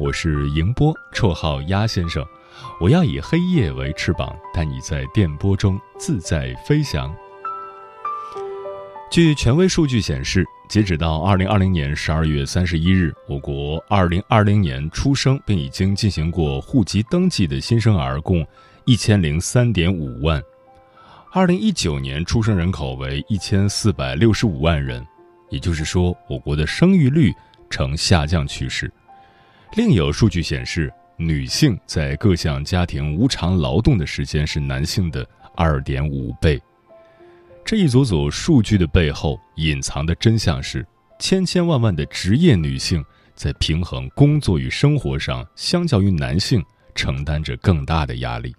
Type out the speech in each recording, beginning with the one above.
我是迎波，绰号鸭先生。我要以黑夜为翅膀，带你在电波中自在飞翔。据权威数据显示，截止到二零二零年十二月三十一日，我国二零二零年出生并已经进行过户籍登记的新生儿共一千零三点五万。二零一九年出生人口为一千四百六十五万人，也就是说，我国的生育率呈下降趋势。另有数据显示，女性在各项家庭无偿劳动的时间是男性的二点五倍。这一组组数据的背后隐藏的真相是，千千万万的职业女性在平衡工作与生活上，相较于男性承担着更大的压力。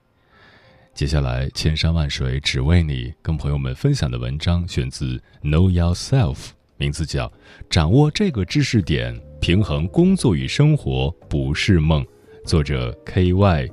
接下来，千山万水只为你，跟朋友们分享的文章选自 Know Yourself，名字叫《掌握这个知识点》。平衡工作与生活不是梦，作者 K Y。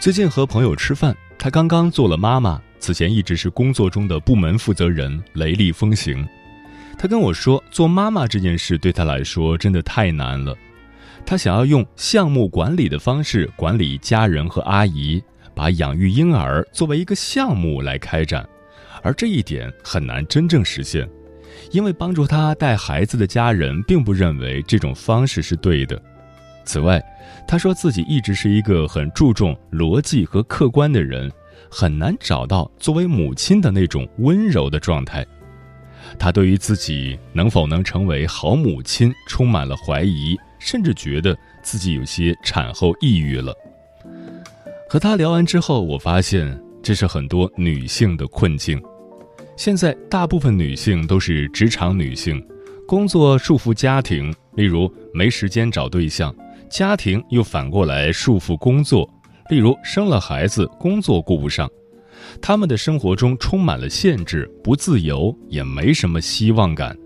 最近和朋友吃饭，她刚刚做了妈妈，此前一直是工作中的部门负责人，雷厉风行。她跟我说，做妈妈这件事对她来说真的太难了。他想要用项目管理的方式管理家人和阿姨，把养育婴儿作为一个项目来开展，而这一点很难真正实现，因为帮助他带孩子的家人并不认为这种方式是对的。此外，他说自己一直是一个很注重逻辑和客观的人，很难找到作为母亲的那种温柔的状态。他对于自己能否能成为好母亲充满了怀疑。甚至觉得自己有些产后抑郁了。和他聊完之后，我发现这是很多女性的困境。现在大部分女性都是职场女性，工作束缚家庭，例如没时间找对象；家庭又反过来束缚工作，例如生了孩子，工作顾不上。她们的生活中充满了限制，不自由，也没什么希望感。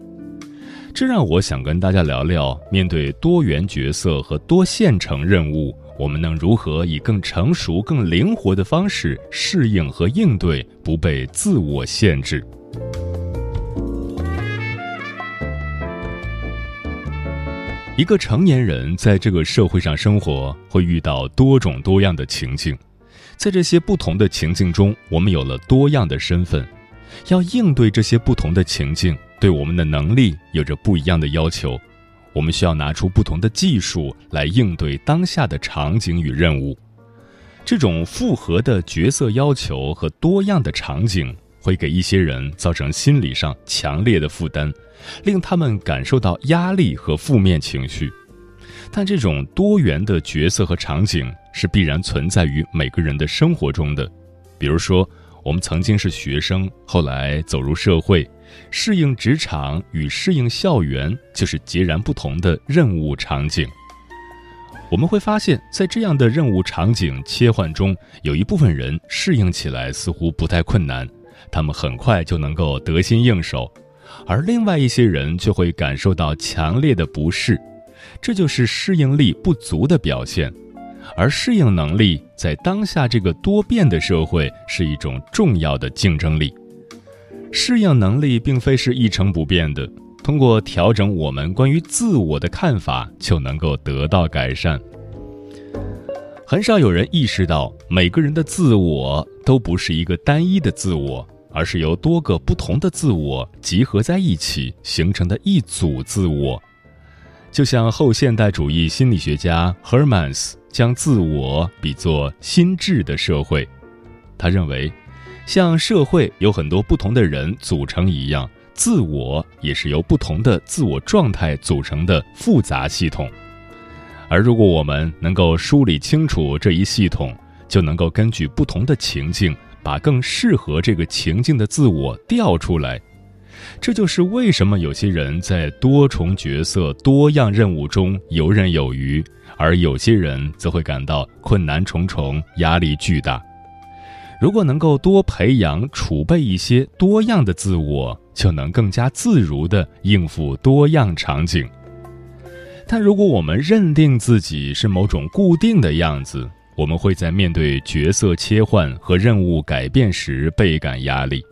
这让我想跟大家聊聊，面对多元角色和多线程任务，我们能如何以更成熟、更灵活的方式适应和应对，不被自我限制。一个成年人在这个社会上生活，会遇到多种多样的情境，在这些不同的情境中，我们有了多样的身份，要应对这些不同的情境。对我们的能力有着不一样的要求，我们需要拿出不同的技术来应对当下的场景与任务。这种复合的角色要求和多样的场景，会给一些人造成心理上强烈的负担，令他们感受到压力和负面情绪。但这种多元的角色和场景是必然存在于每个人的生活中的。比如说，我们曾经是学生，后来走入社会。适应职场与适应校园就是截然不同的任务场景。我们会发现，在这样的任务场景切换中，有一部分人适应起来似乎不太困难，他们很快就能够得心应手；而另外一些人却会感受到强烈的不适，这就是适应力不足的表现。而适应能力在当下这个多变的社会是一种重要的竞争力。适应能力并非是一成不变的，通过调整我们关于自我的看法，就能够得到改善。很少有人意识到，每个人的自我都不是一个单一的自我，而是由多个不同的自我集合在一起形成的一组自我。就像后现代主义心理学家 Hermans 将自我比作心智的社会，他认为，像社会有很多不同的人组成一样，自我也是由不同的自我状态组成的复杂系统。而如果我们能够梳理清楚这一系统，就能够根据不同的情境，把更适合这个情境的自我调出来。这就是为什么有些人在多重角色、多样任务中游刃有余，而有些人则会感到困难重重、压力巨大。如果能够多培养、储备一些多样的自我，就能更加自如地应付多样场景。但如果我们认定自己是某种固定的样子，我们会在面对角色切换和任务改变时倍感压力。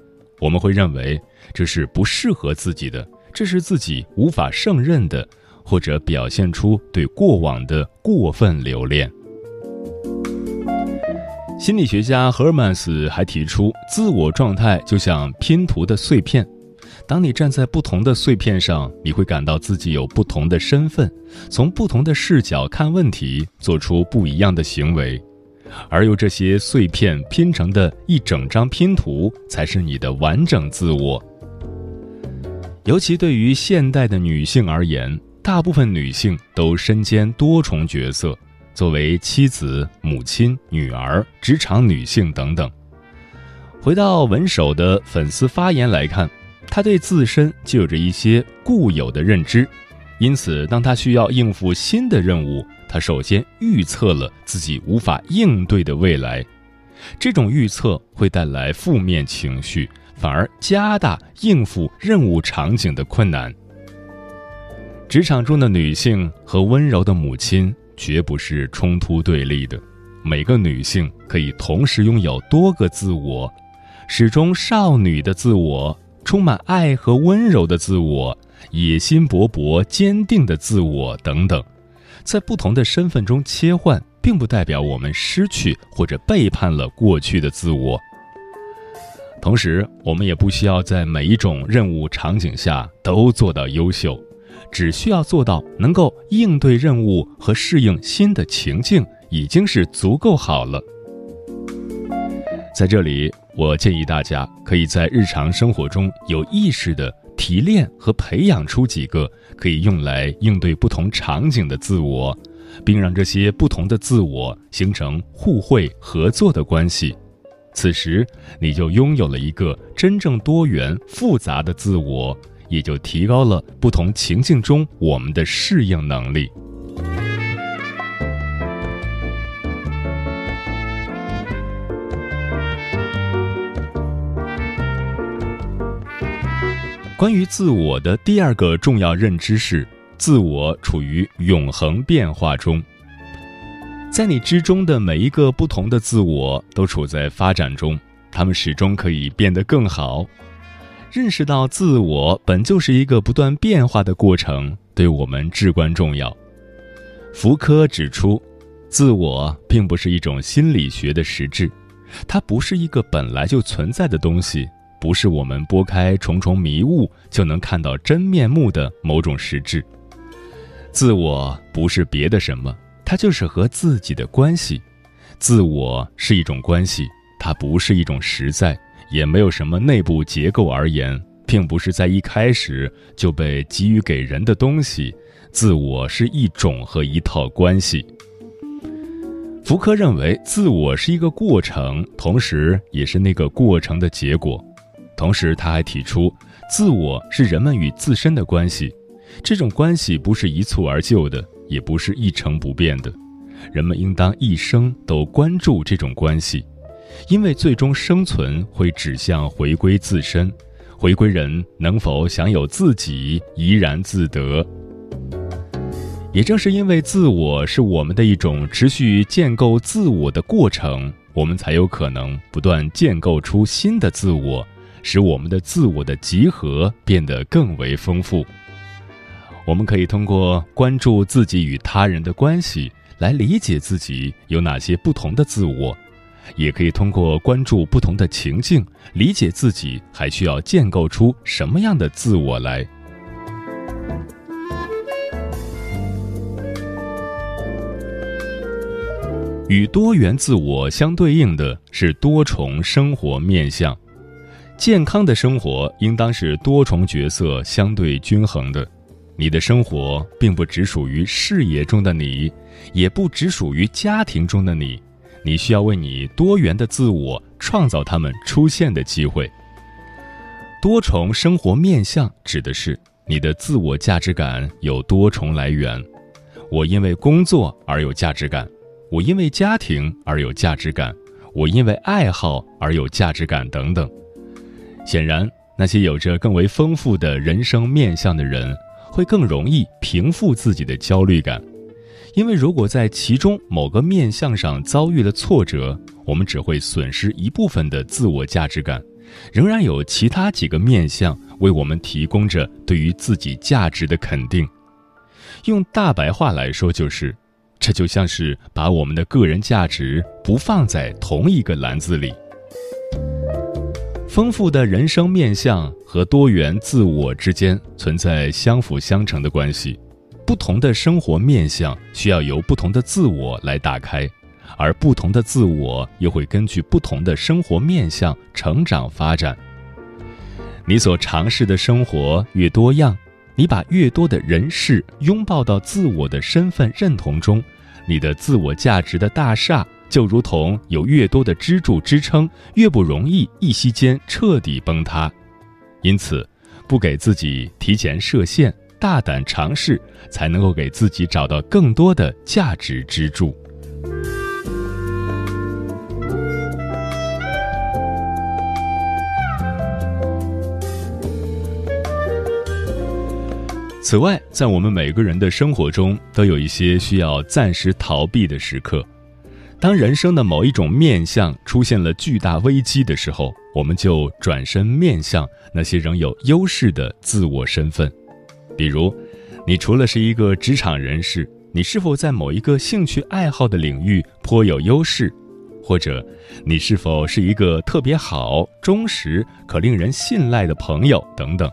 我们会认为。这是不适合自己的，这是自己无法胜任的，或者表现出对过往的过分留恋。心理学家赫尔曼斯还提出，自我状态就像拼图的碎片，当你站在不同的碎片上，你会感到自己有不同的身份，从不同的视角看问题，做出不一样的行为。而由这些碎片拼成的一整张拼图，才是你的完整自我。尤其对于现代的女性而言，大部分女性都身兼多重角色，作为妻子、母亲、女儿、职场女性等等。回到文首的粉丝发言来看，她对自身就有着一些固有的认知，因此，当她需要应付新的任务，她首先预测了自己无法应对的未来，这种预测会带来负面情绪。反而加大应付任务场景的困难。职场中的女性和温柔的母亲绝不是冲突对立的，每个女性可以同时拥有多个自我：始终少女的自我，充满爱和温柔的自我，野心勃勃、坚定的自我等等。在不同的身份中切换，并不代表我们失去或者背叛了过去的自我。同时，我们也不需要在每一种任务场景下都做到优秀，只需要做到能够应对任务和适应新的情境，已经是足够好了。在这里，我建议大家可以在日常生活中有意识地提炼和培养出几个可以用来应对不同场景的自我，并让这些不同的自我形成互惠合作的关系。此时，你就拥有了一个真正多元复杂的自我，也就提高了不同情境中我们的适应能力。关于自我的第二个重要认知是，自我处于永恒变化中。在你之中的每一个不同的自我都处在发展中，他们始终可以变得更好。认识到自我本就是一个不断变化的过程，对我们至关重要。福柯指出，自我并不是一种心理学的实质，它不是一个本来就存在的东西，不是我们拨开重重迷雾就能看到真面目的某种实质。自我不是别的什么。它就是和自己的关系，自我是一种关系，它不是一种实在，也没有什么内部结构而言，并不是在一开始就被给予给人的东西。自我是一种和一套关系。福柯认为，自我是一个过程，同时也是那个过程的结果。同时，他还提出，自我是人们与自身的关系，这种关系不是一蹴而就的。也不是一成不变的，人们应当一生都关注这种关系，因为最终生存会指向回归自身，回归人能否享有自己怡然自得。也正是因为自我是我们的一种持续建构自我的过程，我们才有可能不断建构出新的自我，使我们的自我的集合变得更为丰富。我们可以通过关注自己与他人的关系，来理解自己有哪些不同的自我，也可以通过关注不同的情境，理解自己还需要建构出什么样的自我来。与多元自我相对应的是多重生活面相。健康的生活应当是多重角色相对均衡的。你的生活并不只属于事业中的你，也不只属于家庭中的你。你需要为你多元的自我创造他们出现的机会。多重生活面相指的是你的自我价值感有多重来源。我因为工作而有价值感。我因为家庭而有价值感，我因为爱好而有价值感等等。显然，那些有着更为丰富的人生面相的人，会更容易平复自己的焦虑感，因为如果在其中某个面相上遭遇了挫折，我们只会损失一部分的自我价值感，仍然有其他几个面相为我们提供着对于自己价值的肯定。用大白话来说，就是。这就像是把我们的个人价值不放在同一个篮子里。丰富的人生面相和多元自我之间存在相辅相成的关系，不同的生活面相需要由不同的自我来打开，而不同的自我又会根据不同的生活面相成长发展。你所尝试的生活越多样，你把越多的人事拥抱到自我的身份认同中。你的自我价值的大厦，就如同有越多的支柱支撑，越不容易一息间彻底崩塌。因此，不给自己提前设限，大胆尝试，才能够给自己找到更多的价值支柱。此外，在我们每个人的生活中，都有一些需要暂时逃避的时刻。当人生的某一种面相出现了巨大危机的时候，我们就转身面向那些仍有优势的自我身份。比如，你除了是一个职场人士，你是否在某一个兴趣爱好的领域颇有优势？或者，你是否是一个特别好、忠实、可令人信赖的朋友？等等。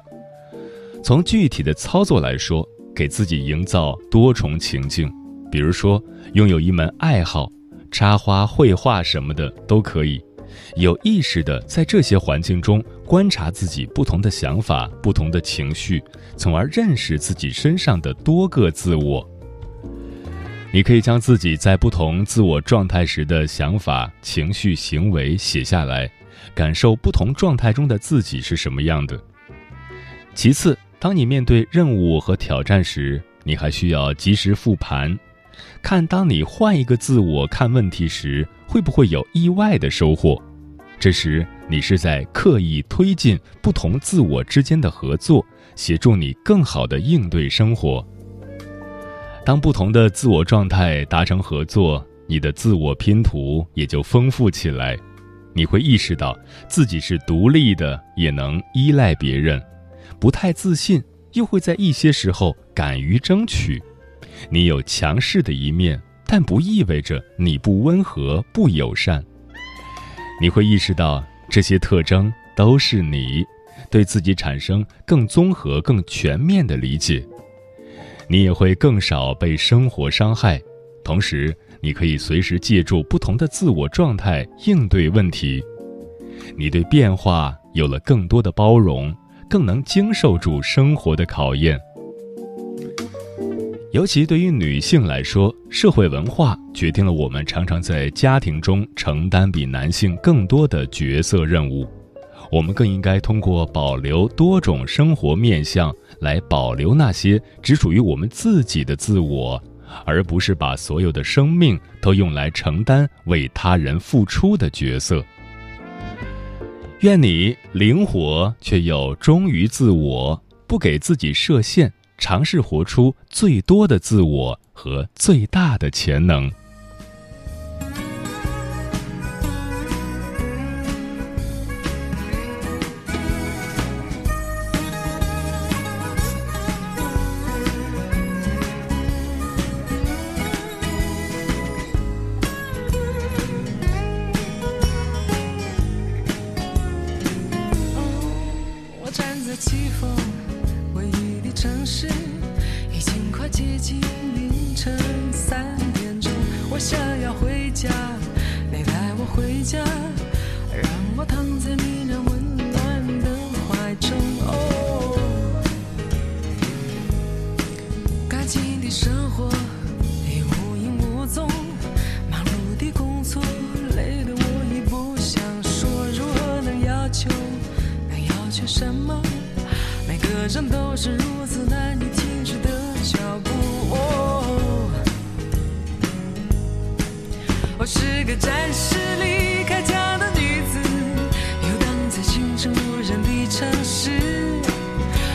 从具体的操作来说，给自己营造多重情境，比如说拥有一门爱好，插花、绘画什么的都可以。有意识的在这些环境中观察自己不同的想法、不同的情绪，从而认识自己身上的多个自我。你可以将自己在不同自我状态时的想法、情绪、行为写下来，感受不同状态中的自己是什么样的。其次。当你面对任务和挑战时，你还需要及时复盘，看当你换一个自我看问题时，会不会有意外的收获。这时，你是在刻意推进不同自我之间的合作，协助你更好地应对生活。当不同的自我状态达成合作，你的自我拼图也就丰富起来。你会意识到自己是独立的，也能依赖别人。不太自信，又会在一些时候敢于争取。你有强势的一面，但不意味着你不温和、不友善。你会意识到这些特征都是你，对自己产生更综合、更全面的理解。你也会更少被生活伤害，同时你可以随时借助不同的自我状态应对问题。你对变化有了更多的包容。更能经受住生活的考验，尤其对于女性来说，社会文化决定了我们常常在家庭中承担比男性更多的角色任务。我们更应该通过保留多种生活面相，来保留那些只属于我们自己的自我，而不是把所有的生命都用来承担为他人付出的角色。愿你灵活却又忠于自我，不给自己设限，尝试活出最多的自我和最大的潜能。生活已无影无踪，忙碌的工作累得我已不想说，如何能要求，能要求什么？每个人都是如此难以停止的脚步。我是个暂时离开家的女子，游荡在清晨无人的城市。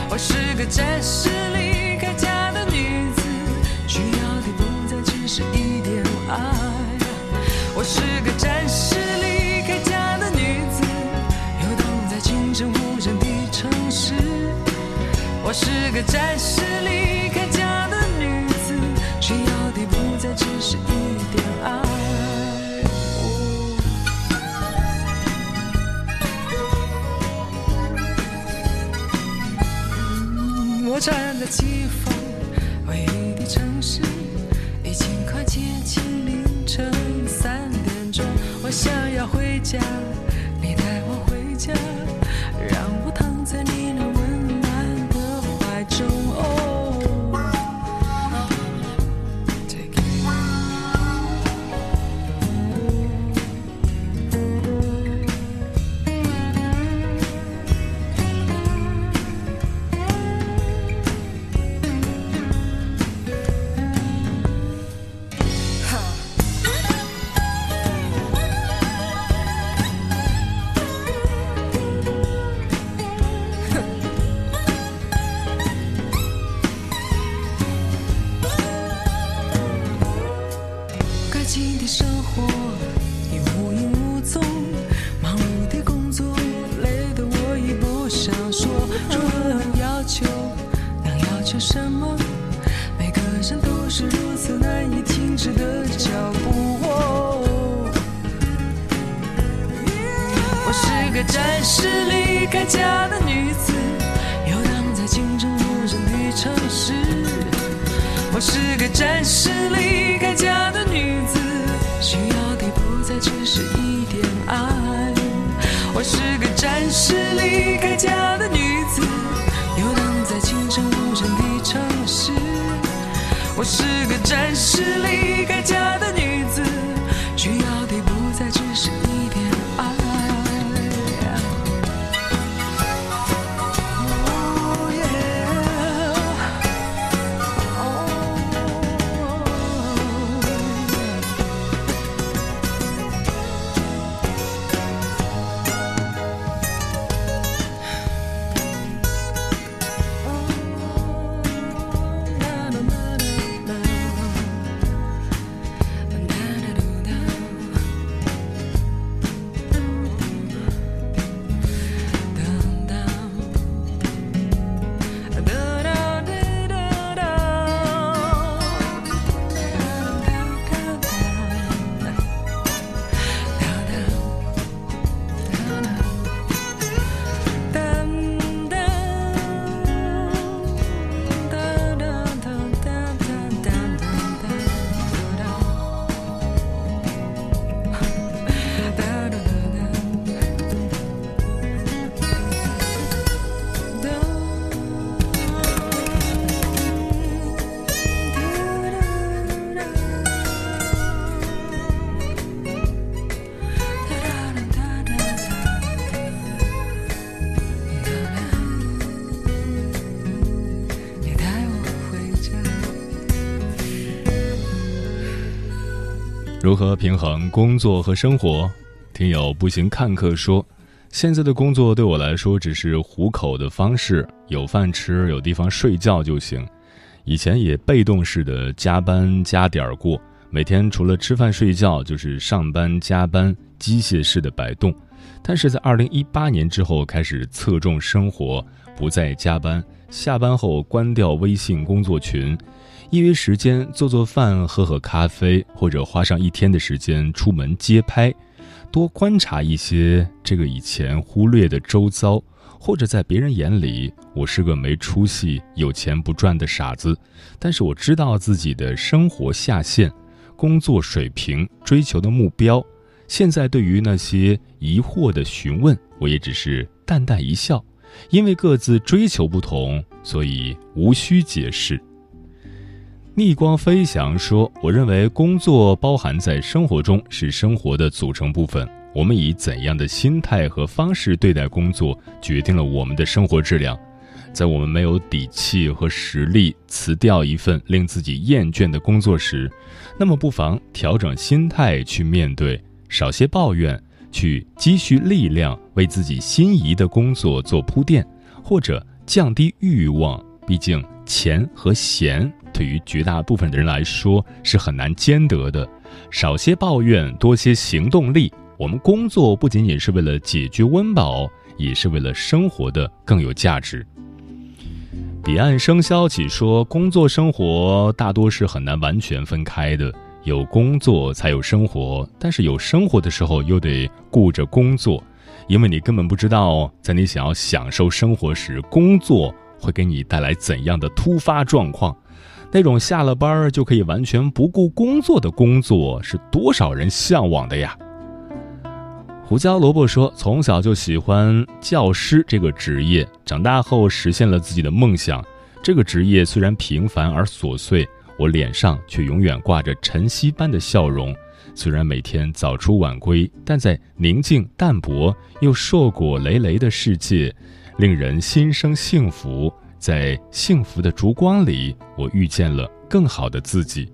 我是个暂时是个暂时离开家的女子，游荡在清晨无人的城市。我是个暂时离开家的女子，需要的不再只是一点爱。我站在起风家，该经的生活已无影无踪，忙碌的工作累得我已不想说，如何能要求，能要求什么？每个人都是如此难以停止的脚步。我是个暂时离开家的女子，游荡在清晨无人的城市。我是个暂时离开家的女子，需要的不再只是一点爱。我是个暂时离开家的女子，游荡在清晨无人的城市。我是个暂时离开家的何平衡工作和生活？听友步行看客说，现在的工作对我来说只是糊口的方式，有饭吃，有地方睡觉就行。以前也被动式的加班加点儿过，每天除了吃饭睡觉就是上班加班，机械式的摆动。但是在二零一八年之后，开始侧重生活，不再加班，下班后关掉微信工作群，业余时间做做饭、喝喝咖啡，或者花上一天的时间出门街拍，多观察一些这个以前忽略的周遭，或者在别人眼里，我是个没出息、有钱不赚的傻子，但是我知道自己的生活下限，工作水平、追求的目标。现在对于那些疑惑的询问，我也只是淡淡一笑，因为各自追求不同，所以无需解释。逆光飞翔说：“我认为工作包含在生活中，是生活的组成部分。我们以怎样的心态和方式对待工作，决定了我们的生活质量。在我们没有底气和实力辞掉一份令自己厌倦的工作时，那么不妨调整心态去面对。”少些抱怨，去积蓄力量，为自己心仪的工作做铺垫，或者降低欲望。毕竟钱和闲对于绝大部分的人来说是很难兼得的。少些抱怨，多些行动力。我们工作不仅仅是为了解决温饱，也是为了生活的更有价值。彼岸生肖起说，工作生活大多是很难完全分开的。有工作才有生活，但是有生活的时候又得顾着工作，因为你根本不知道，在你想要享受生活时，工作会给你带来怎样的突发状况。那种下了班就可以完全不顾工作的工作，是多少人向往的呀？胡椒萝卜说：“从小就喜欢教师这个职业，长大后实现了自己的梦想。这个职业虽然平凡而琐碎。”我脸上却永远挂着晨曦般的笑容，虽然每天早出晚归，但在宁静淡泊又硕果累累的世界，令人心生幸福。在幸福的烛光里，我遇见了更好的自己。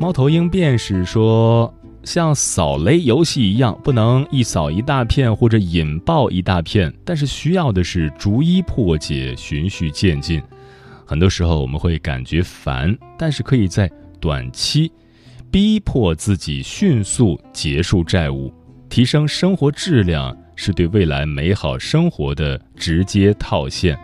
猫头鹰便是说，像扫雷游戏一样，不能一扫一大片或者引爆一大片，但是需要的是逐一破解，循序渐进。很多时候我们会感觉烦，但是可以在短期逼迫自己迅速结束债务，提升生活质量，是对未来美好生活的直接套现。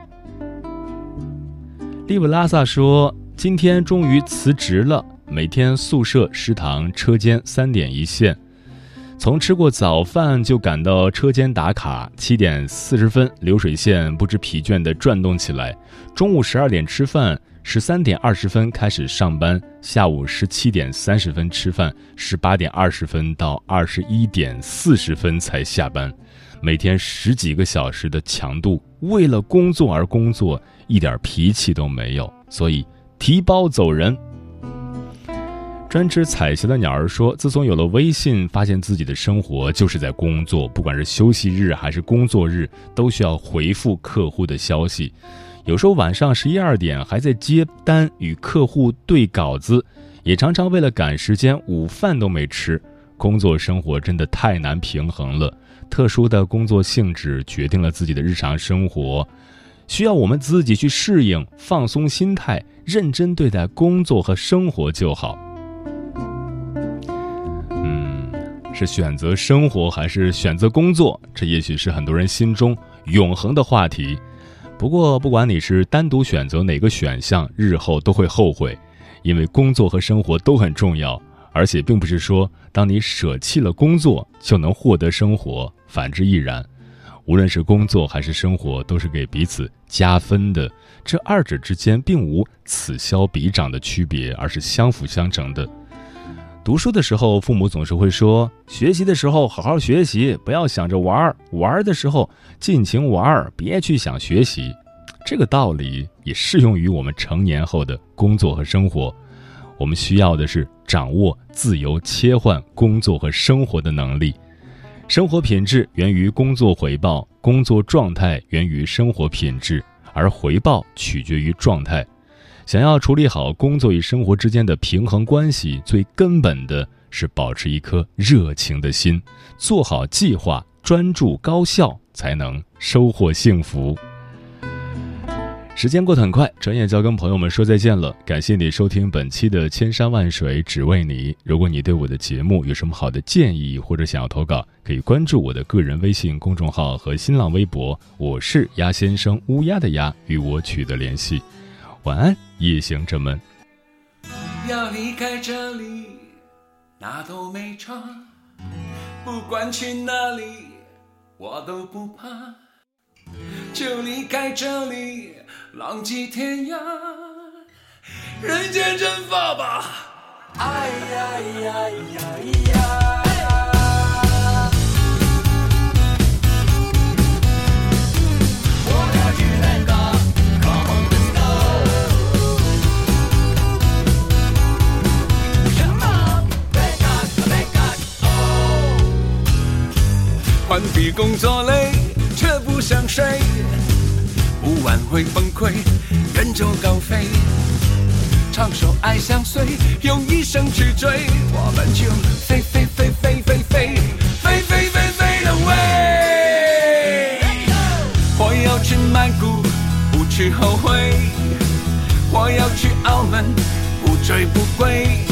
利布拉萨说：“今天终于辞职了，每天宿舍、食堂、车间三点一线。”从吃过早饭就赶到车间打卡，七点四十分流水线不知疲倦地转动起来。中午十二点吃饭，十三点二十分开始上班，下午十七点三十分吃饭，十八点二十分到二十一点四十分才下班。每天十几个小时的强度，为了工作而工作，一点脾气都没有，所以提包走人。专吃彩霞的鸟儿说：“自从有了微信，发现自己的生活就是在工作，不管是休息日还是工作日，都需要回复客户的消息。有时候晚上十一二点还在接单与客户对稿子，也常常为了赶时间，午饭都没吃。工作生活真的太难平衡了。特殊的工作性质决定了自己的日常生活，需要我们自己去适应，放松心态，认真对待工作和生活就好。”嗯是选择生活还是选择工作？这也许是很多人心中永恒的话题。不过，不管你是单独选择哪个选项，日后都会后悔，因为工作和生活都很重要。而且，并不是说当你舍弃了工作就能获得生活，反之亦然。无论是工作还是生活，都是给彼此加分的。这二者之间并无此消彼长的区别，而是相辅相成的。读书的时候，父母总是会说：“学习的时候好好学习，不要想着玩儿；玩儿的时候尽情玩儿，别去想学习。”这个道理也适用于我们成年后的工作和生活。我们需要的是掌握自由切换工作和生活的能力。生活品质源于工作回报，工作状态源于生活品质，而回报取决于状态。想要处理好工作与生活之间的平衡关系，最根本的是保持一颗热情的心，做好计划，专注高效，才能收获幸福。时间过得很快，转眼就要跟朋友们说再见了。感谢你收听本期的《千山万水只为你》。如果你对我的节目有什么好的建议，或者想要投稿，可以关注我的个人微信公众号和新浪微博，我是鸭先生，乌鸦的鸭，与我取得联系。晚安，夜行者们。要离开这里，那都没差。不管去哪里，我都不怕。就离开这里，浪迹天涯，人间蒸发吧。换工作累，却不想睡，不晚会崩溃，远走高飞，唱首爱相随，用一生去追，我们就飞飞飞飞飞飞飞飞飞飞的飞。我要去曼谷，不去后悔，我要去澳门，不醉不归，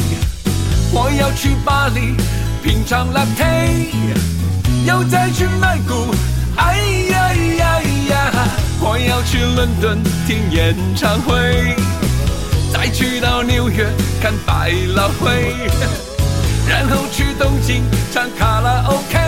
我要去巴黎，品尝 latte。要再去曼谷，哎呀呀呀！我要去伦敦听演唱会，再去到纽约看百老汇，然后去东京唱卡拉 OK，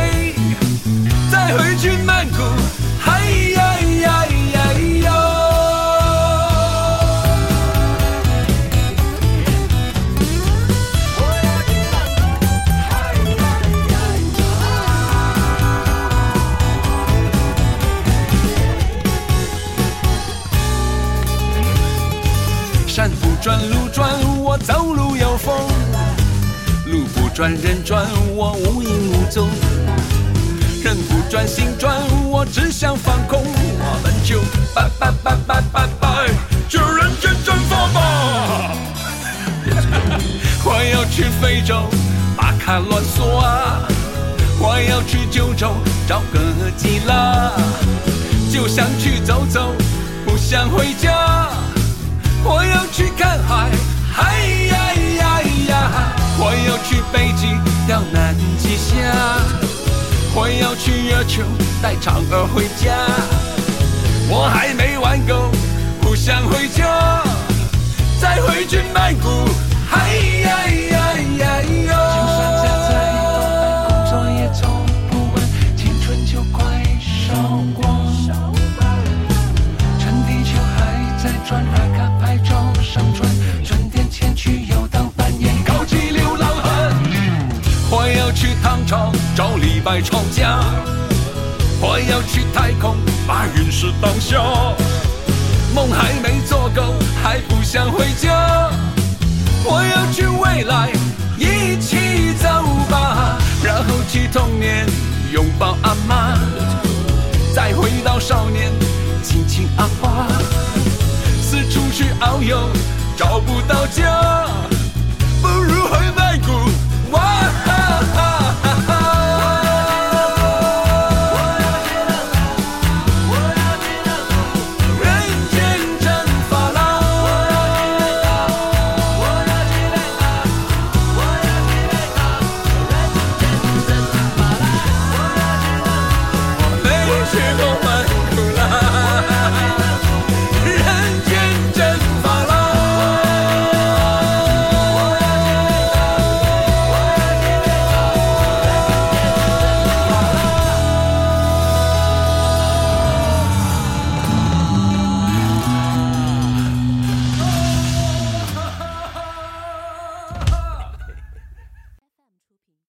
转，我无影无踪。人不转心转，我只想放空。我们就拜拜拜拜拜拜，就人间蒸发吧。我要去非洲巴卡乱索啊，我要去九州找个基拉，就想去走走，不想回家。我要去看海，海带嫦娥回家。我还没玩够，不想回家，再回去曼谷，嗨呀呀呀哟！就算再再多，工作也做不完，青春就快烧光。趁地球还在转，打卡拍照上传，赚点钱去游荡扮演高级流浪汉。我要去唐朝找李白吵架，我要去太空把陨石当下。梦还没做够，还不想回家。我要去未来，一起走吧，然后去童年拥抱阿妈。再回到少年，亲亲阿花，四处去遨游，找不到家。